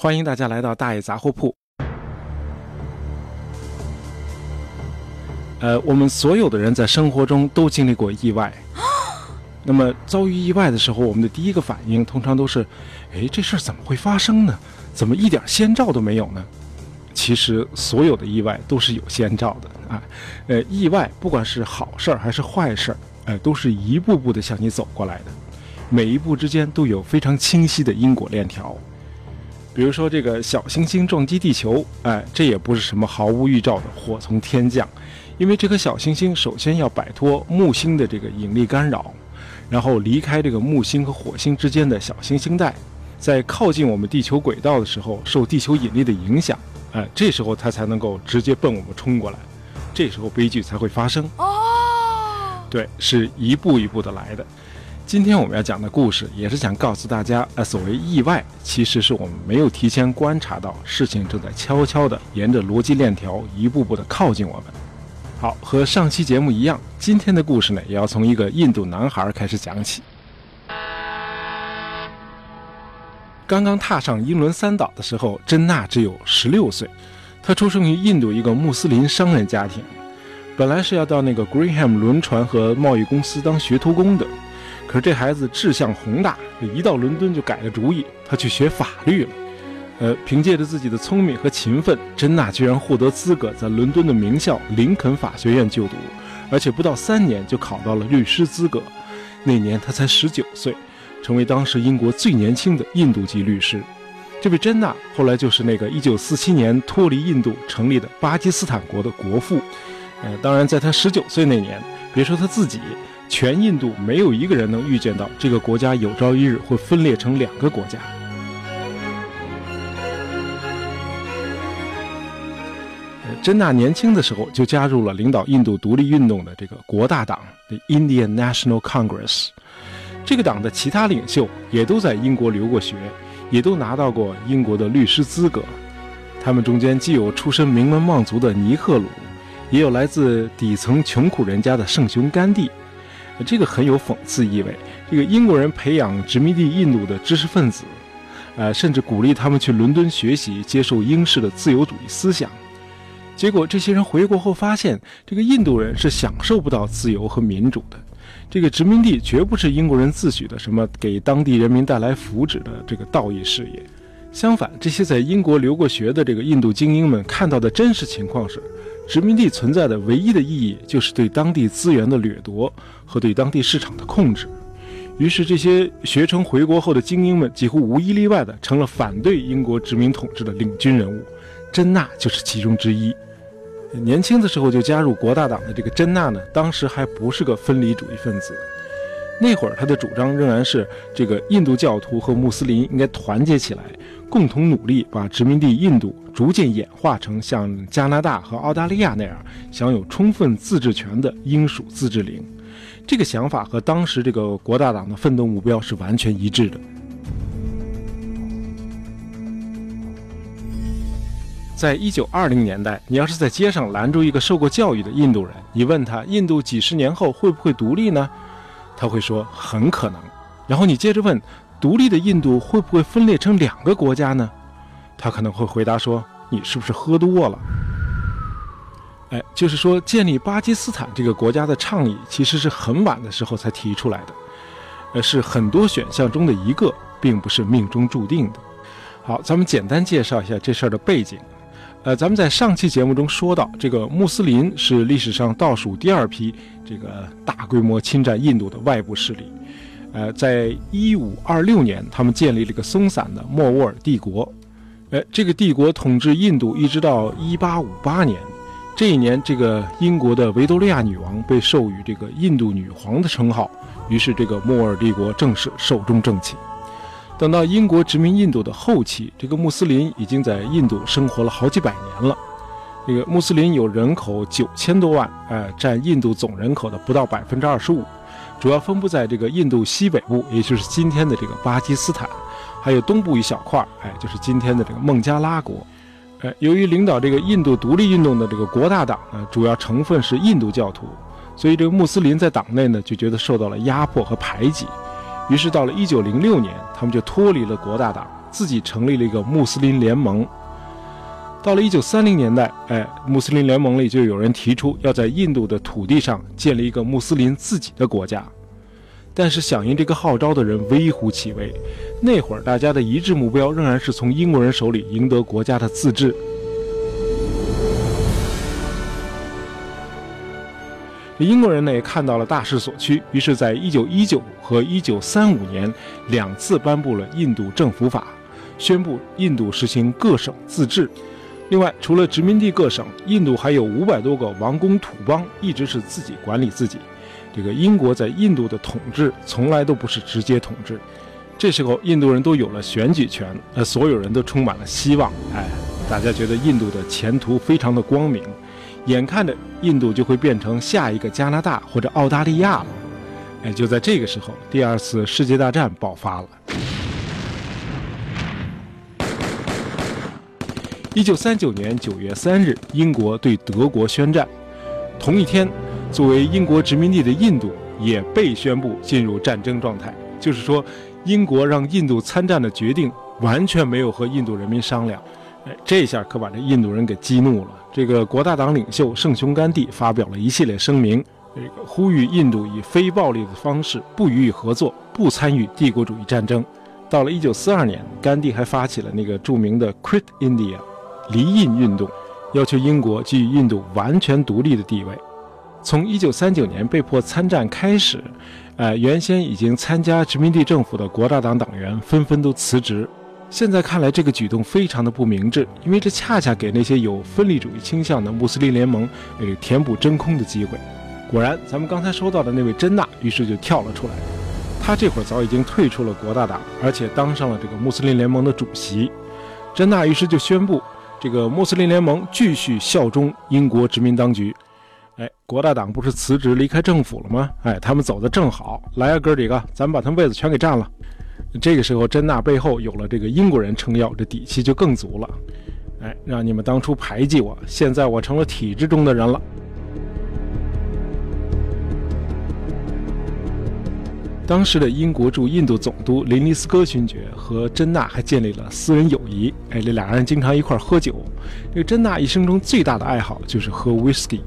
欢迎大家来到大爷杂货铺。呃，我们所有的人在生活中都经历过意外。那么遭遇意外的时候，我们的第一个反应通常都是：哎，这事儿怎么会发生呢？怎么一点先兆都没有呢？其实所有的意外都是有先兆的啊。呃，意外不管是好事儿还是坏事儿，呃，都是一步步的向你走过来的，每一步之间都有非常清晰的因果链条。比如说这个小行星撞击地球，哎，这也不是什么毫无预兆的祸从天降，因为这颗小行星首先要摆脱木星的这个引力干扰，然后离开这个木星和火星之间的小行星带，在靠近我们地球轨道的时候受地球引力的影响，哎，这时候它才能够直接奔我们冲过来，这时候悲剧才会发生。哦，对，是一步一步的来的。今天我们要讲的故事，也是想告诉大家，呃，所谓意外，其实是我们没有提前观察到，事情正在悄悄地沿着逻辑链条一步步地靠近我们。好，和上期节目一样，今天的故事呢，也要从一个印度男孩开始讲起。刚刚踏上英伦三岛的时候，珍娜只有十六岁，她出生于印度一个穆斯林商人家庭，本来是要到那个 Greenham 轮船和贸易公司当学徒工的。可是这孩子志向宏大，一到伦敦就改了主意，他去学法律了。呃，凭借着自己的聪明和勤奋，珍娜居然获得资格在伦敦的名校林肯法学院就读，而且不到三年就考到了律师资格。那年他才十九岁，成为当时英国最年轻的印度籍律师。这位珍娜后来就是那个1947年脱离印度成立的巴基斯坦国的国父。呃，当然，在他十九岁那年，别说他自己。全印度没有一个人能预见到这个国家有朝一日会分裂成两个国家。珍娜年轻的时候就加入了领导印度独立运动的这个国大党 （The Indian National Congress。这个党的其他领袖也都在英国留过学，也都拿到过英国的律师资格。他们中间既有出身名门望族的尼赫鲁，也有来自底层穷苦人家的圣雄甘地。这个很有讽刺意味。这个英国人培养殖民地印度的知识分子，呃，甚至鼓励他们去伦敦学习，接受英式的自由主义思想。结果这些人回国后发现，这个印度人是享受不到自由和民主的。这个殖民地绝不是英国人自诩的什么给当地人民带来福祉的这个道义事业。相反，这些在英国留过学的这个印度精英们看到的真实情况是。殖民地存在的唯一的意义，就是对当地资源的掠夺和对当地市场的控制。于是，这些学成回国后的精英们，几乎无一例外的成了反对英国殖民统治的领军人物。珍娜就是其中之一。年轻的时候就加入国大党的这个珍娜呢，当时还不是个分离主义分子。那会儿，他的主张仍然是这个印度教徒和穆斯林应该团结起来。共同努力，把殖民地印度逐渐演化成像加拿大和澳大利亚那样享有充分自治权的英属自治领。这个想法和当时这个国大党的奋斗目标是完全一致的。在一九二零年代，你要是在街上拦住一个受过教育的印度人，你问他印度几十年后会不会独立呢？他会说很可能。然后你接着问。独立的印度会不会分裂成两个国家呢？他可能会回答说：“你是不是喝多了？”哎，就是说建立巴基斯坦这个国家的倡议，其实是很晚的时候才提出来的，呃，是很多选项中的一个，并不是命中注定的。好，咱们简单介绍一下这事儿的背景。呃，咱们在上期节目中说到，这个穆斯林是历史上倒数第二批这个大规模侵占印度的外部势力。呃，在一五二六年，他们建立了一个松散的莫卧儿帝国。呃，这个帝国统治印度一直到一八五八年。这一年，这个英国的维多利亚女王被授予这个印度女皇的称号，于是这个莫卧儿帝国正式寿终正寝。等到英国殖民印度的后期，这个穆斯林已经在印度生活了好几百年了。这个穆斯林有人口九千多万，呃，占印度总人口的不到百分之二十五。主要分布在这个印度西北部，也就是今天的这个巴基斯坦，还有东部一小块哎，就是今天的这个孟加拉国。哎，由于领导这个印度独立运动的这个国大党呢，主要成分是印度教徒，所以这个穆斯林在党内呢就觉得受到了压迫和排挤。于是到了1906年，他们就脱离了国大党，自己成立了一个穆斯林联盟。到了一九三零年代，哎，穆斯林联盟里就有人提出要在印度的土地上建立一个穆斯林自己的国家。但是响应这个号召的人微乎其微。那会儿大家的一致目标仍然是从英国人手里赢得国家的自治。英国人呢也看到了大势所趋，于是在一九一九和一九三五年两次颁布了印度政府法，宣布印度实行各省自治。另外，除了殖民地各省，印度还有五百多个王公土邦，一直是自己管理自己。这个英国在印度的统治从来都不是直接统治。这时候，印度人都有了选举权，呃，所有人都充满了希望。哎，大家觉得印度的前途非常的光明。眼看着印度就会变成下一个加拿大或者澳大利亚了，哎，就在这个时候，第二次世界大战爆发了。一九三九年九月三日，英国对德国宣战。同一天，作为英国殖民地的印度也被宣布进入战争状态。就是说，英国让印度参战的决定完全没有和印度人民商量。哎，这下可把这印度人给激怒了。这个国大党领袖圣雄甘地发表了一系列声明，呼吁印度以非暴力的方式不予以合作，不参与帝国主义战争。到了1942年，甘地还发起了那个著名的 Quit India，离印运动，要求英国给予印度完全独立的地位。从1939年被迫参战开始，呃，原先已经参加殖民地政府的国大党党员纷纷都辞职。现在看来，这个举动非常的不明智，因为这恰恰给那些有分离主义倾向的穆斯林联盟呃填补真空的机会。果然，咱们刚才说到的那位珍娜，于是就跳了出来。他这会儿早已经退出了国大党，而且当上了这个穆斯林联盟的主席。珍娜于是就宣布，这个穆斯林联盟继续效忠英国殖民当局。哎，国大党不是辞职离开政府了吗？哎，他们走的正好，来啊，哥几个，咱们把他们位子全给占了。这个时候，珍娜背后有了这个英国人撑腰，这底气就更足了。哎，让你们当初排挤我，现在我成了体制中的人了。当时的英国驻印度总督林尼斯科勋爵和珍娜还建立了私人友谊。哎，这俩人经常一块儿喝酒。这个珍娜一生中最大的爱好就是喝 whisky，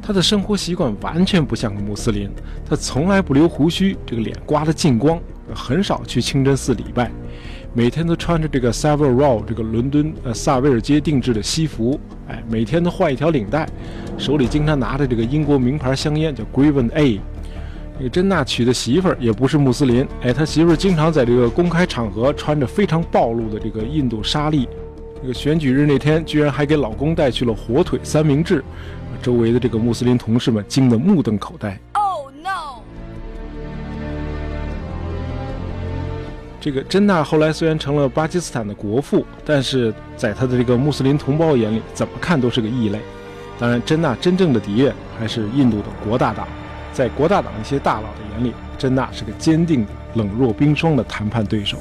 他的生活习惯完全不像个穆斯林，他从来不留胡须，这个脸刮得净光。很少去清真寺礼拜，每天都穿着这个 Savile Row 这个伦敦呃萨维尔街定制的西服，哎，每天都换一条领带，手里经常拿着这个英国名牌香烟，叫 Graven A。这个珍娜娶的媳妇儿也不是穆斯林，哎，他媳妇儿经常在这个公开场合穿着非常暴露的这个印度纱丽。这个选举日那天，居然还给老公带去了火腿三明治，周围的这个穆斯林同事们惊得目瞪口呆。Oh no！这个珍娜后来虽然成了巴基斯坦的国父，但是在他的这个穆斯林同胞眼里，怎么看都是个异类。当然，珍娜真正的敌人还是印度的国大党。在国大党一些大佬的眼里，珍娜是个坚定的、冷若冰霜的谈判对手。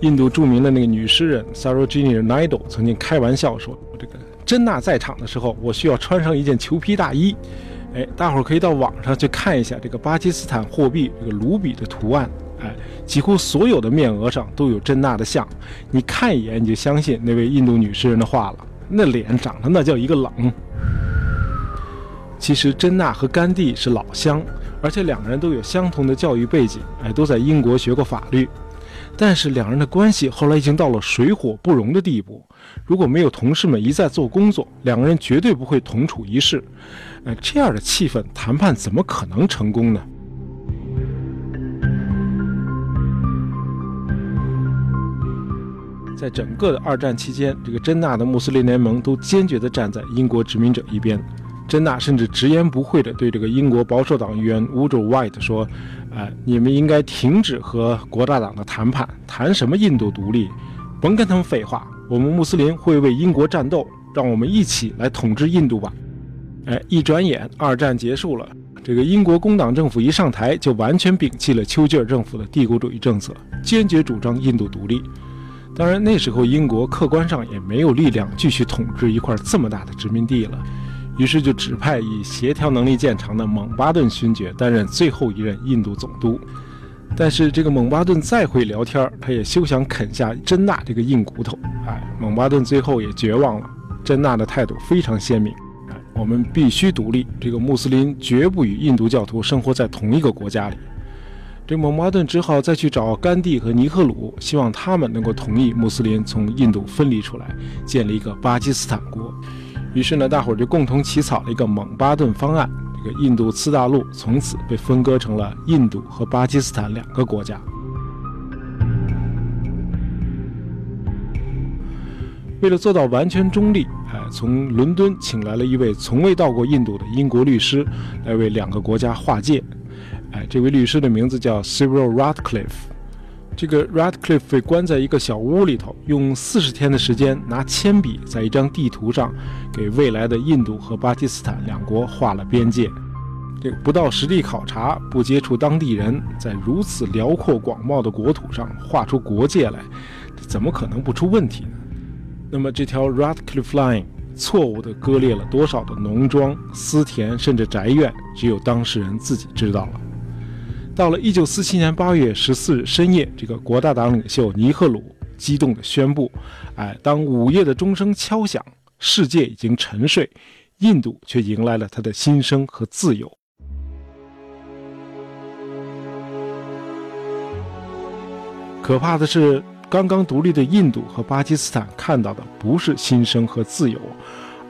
印度著名的那个女诗人 Sarojini Naidu 曾经开玩笑说：“这个珍娜在场的时候，我需要穿上一件裘皮大衣。”哎，大伙儿可以到网上去看一下这个巴基斯坦货币这个卢比的图案。哎，几乎所有的面额上都有珍娜的像，你看一眼你就相信那位印度女诗人的话了。那脸长得那叫一个冷。其实珍娜和甘地是老乡，而且两个人都有相同的教育背景，哎，都在英国学过法律。但是两人的关系后来已经到了水火不容的地步。如果没有同事们一再做工作，两个人绝对不会同处一室。哎，这样的气氛，谈判怎么可能成功呢？在整个的二战期间，这个珍娜的穆斯林联盟都坚决地站在英国殖民者一边。珍娜甚至直言不讳地对这个英国保守党议员 Woodrow White 说：“哎，你们应该停止和国大党的谈判，谈什么印度独立？甭跟他们废话！我们穆斯林会为英国战斗，让我们一起来统治印度吧！”哎，一转眼，二战结束了。这个英国工党政府一上台，就完全摒弃了丘吉尔政府的帝国主义政策，坚决主张印度独立。当然，那时候英国客观上也没有力量继续统治一块这么大的殖民地了，于是就指派以协调能力见长的蒙巴顿勋爵担任最后一任印度总督。但是这个蒙巴顿再会聊天，他也休想啃下珍娜这个硬骨头。哎，蒙巴顿最后也绝望了。珍娜的态度非常鲜明，哎，我们必须独立，这个穆斯林绝不与印度教徒生活在同一个国家里。这蒙巴顿只好再去找甘地和尼赫鲁，希望他们能够同意穆斯林从印度分离出来，建立一个巴基斯坦国。于是呢，大伙儿就共同起草了一个蒙巴顿方案。这个印度次大陆从此被分割成了印度和巴基斯坦两个国家。为了做到完全中立，哎，从伦敦请来了一位从未到过印度的英国律师，来为两个国家划界。哎，这位律师的名字叫 Cyril Radcliffe。这个 Radcliffe 被关在一个小屋里头，用四十天的时间拿铅笔在一张地图上给未来的印度和巴基斯坦两国画了边界。这个不到实地考察，不接触当地人，在如此辽阔广袤的国土上画出国界来，怎么可能不出问题呢？那么这条 Radcliffe Line 错误地割裂了多少的农庄、私田，甚至宅院，只有当事人自己知道了。到了一九四七年八月十四日深夜，这个国大党领袖尼赫鲁激动地宣布：“哎，当午夜的钟声敲响，世界已经沉睡，印度却迎来了他的新生和自由。”可怕的是，刚刚独立的印度和巴基斯坦看到的不是新生和自由，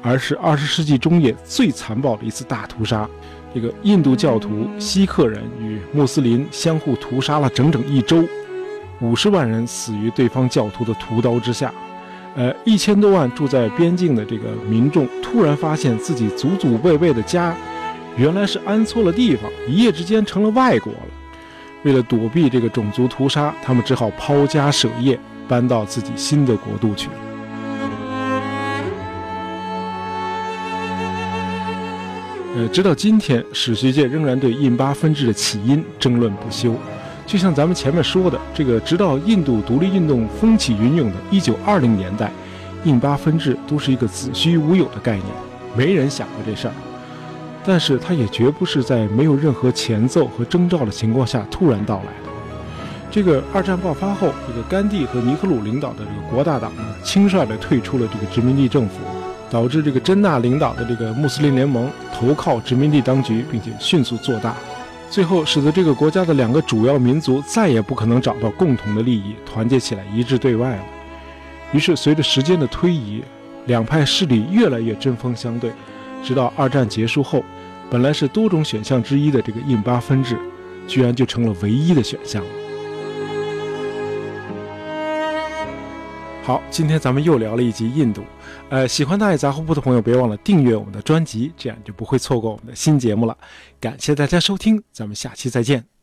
而是二十世纪中叶最残暴的一次大屠杀。这个印度教徒、锡克人与穆斯林相互屠杀了整整一周，五十万人死于对方教徒的屠刀之下。呃，一千多万住在边境的这个民众突然发现自己祖祖辈辈的家，原来是安错了地方，一夜之间成了外国了。为了躲避这个种族屠杀，他们只好抛家舍业，搬到自己新的国度去了。呃，直到今天，史学界仍然对印巴分治的起因争论不休。就像咱们前面说的，这个直到印度独立运动风起云涌的1920年代，印巴分治都是一个子虚乌有的概念，没人想过这事儿。但是，它也绝不是在没有任何前奏和征兆的情况下突然到来的。这个二战爆发后，这个甘地和尼赫鲁领导的这个国大党呢，轻率地退出了这个殖民地政府。导致这个真纳领导的这个穆斯林联盟投靠殖民地当局，并且迅速做大，最后使得这个国家的两个主要民族再也不可能找到共同的利益，团结起来一致对外了。于是，随着时间的推移，两派势力越来越针锋相对，直到二战结束后，本来是多种选项之一的这个印巴分治，居然就成了唯一的选项。好，今天咱们又聊了一集印度。呃，喜欢大爷杂货铺的朋友，别忘了订阅我们的专辑，这样就不会错过我们的新节目了。感谢大家收听，咱们下期再见。